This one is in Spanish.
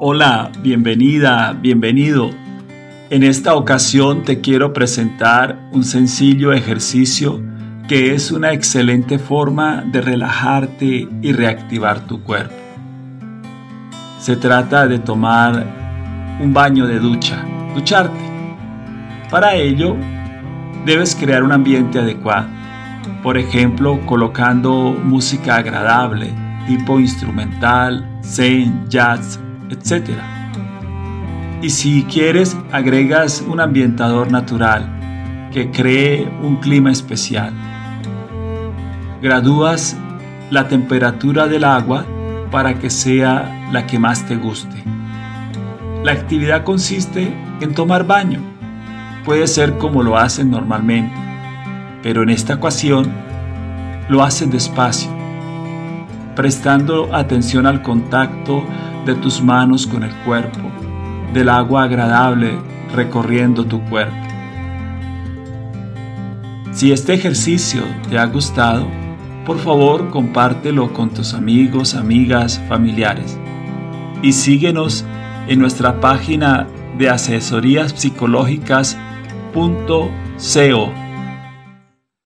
Hola, bienvenida, bienvenido. En esta ocasión te quiero presentar un sencillo ejercicio que es una excelente forma de relajarte y reactivar tu cuerpo. Se trata de tomar un baño de ducha, ducharte. Para ello, debes crear un ambiente adecuado, por ejemplo, colocando música agradable, tipo instrumental, zen, jazz, etc. Y si quieres, agregas un ambientador natural que cree un clima especial. Gradúas la temperatura del agua para que sea la que más te guste. La actividad consiste en tomar baño. Puede ser como lo hacen normalmente, pero en esta ocasión lo hacen despacio, prestando atención al contacto de tus manos con el cuerpo, del agua agradable recorriendo tu cuerpo. Si este ejercicio te ha gustado, por favor compártelo con tus amigos, amigas, familiares y síguenos en nuestra página de asesorías psicológicas.co